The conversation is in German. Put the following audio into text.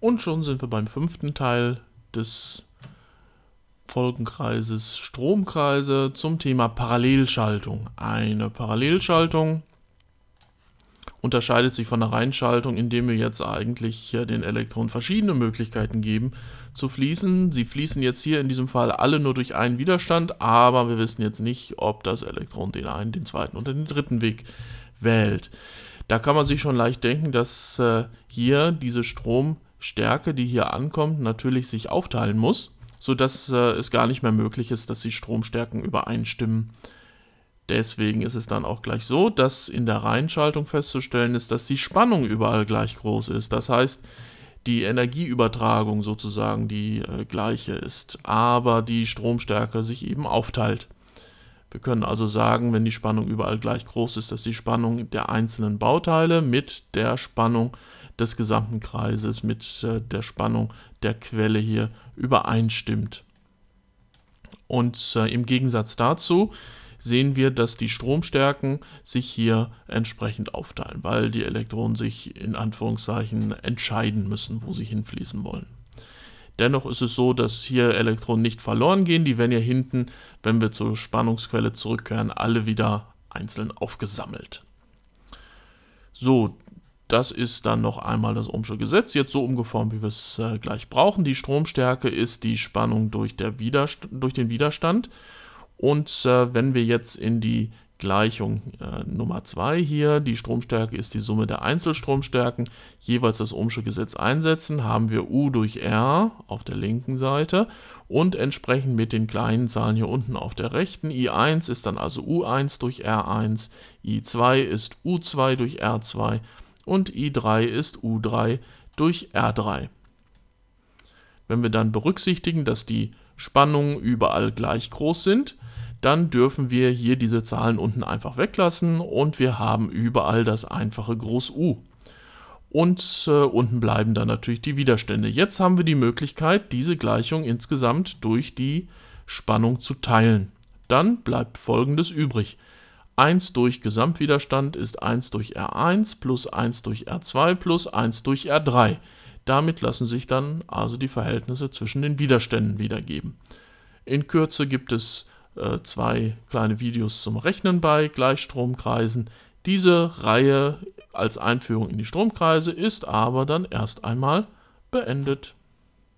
Und schon sind wir beim fünften Teil des Folgenkreises Stromkreise zum Thema Parallelschaltung. Eine Parallelschaltung unterscheidet sich von der Reihenschaltung, indem wir jetzt eigentlich den Elektronen verschiedene Möglichkeiten geben zu fließen. Sie fließen jetzt hier in diesem Fall alle nur durch einen Widerstand, aber wir wissen jetzt nicht, ob das Elektron den einen, den zweiten oder den dritten Weg wählt. Da kann man sich schon leicht denken, dass äh, hier diese Stromstärke, die hier ankommt, natürlich sich aufteilen muss, sodass äh, es gar nicht mehr möglich ist, dass die Stromstärken übereinstimmen. Deswegen ist es dann auch gleich so, dass in der Reihenschaltung festzustellen ist, dass die Spannung überall gleich groß ist. Das heißt, die Energieübertragung sozusagen die äh, gleiche ist, aber die Stromstärke sich eben aufteilt. Wir können also sagen, wenn die Spannung überall gleich groß ist, dass die Spannung der einzelnen Bauteile mit der Spannung des gesamten Kreises, mit äh, der Spannung der Quelle hier übereinstimmt. Und äh, im Gegensatz dazu sehen wir, dass die Stromstärken sich hier entsprechend aufteilen, weil die Elektronen sich in Anführungszeichen entscheiden müssen, wo sie hinfließen wollen. Dennoch ist es so, dass hier Elektronen nicht verloren gehen. Die werden ja hinten, wenn wir zur Spannungsquelle zurückkehren, alle wieder einzeln aufgesammelt. So, das ist dann noch einmal das Ohmsche Gesetz, jetzt so umgeformt, wie wir es äh, gleich brauchen. Die Stromstärke ist die Spannung durch, durch den Widerstand. Und äh, wenn wir jetzt in die Gleichung äh, Nummer 2 hier, die Stromstärke ist die Summe der Einzelstromstärken, jeweils das Ohmsche Gesetz einsetzen, haben wir U durch R auf der linken Seite und entsprechend mit den kleinen Zahlen hier unten auf der rechten. I1 ist dann also U1 durch R1, I2 ist U2 durch R2 und I3 ist U3 durch R3. Wenn wir dann berücksichtigen, dass die Spannungen überall gleich groß sind, dann dürfen wir hier diese Zahlen unten einfach weglassen und wir haben überall das einfache Groß U. Und äh, unten bleiben dann natürlich die Widerstände. Jetzt haben wir die Möglichkeit, diese Gleichung insgesamt durch die Spannung zu teilen. Dann bleibt folgendes übrig. 1 durch Gesamtwiderstand ist 1 durch R1 plus 1 durch R2 plus 1 durch R3. Damit lassen sich dann also die Verhältnisse zwischen den Widerständen wiedergeben. In Kürze gibt es äh, zwei kleine Videos zum Rechnen bei Gleichstromkreisen. Diese Reihe als Einführung in die Stromkreise ist aber dann erst einmal beendet.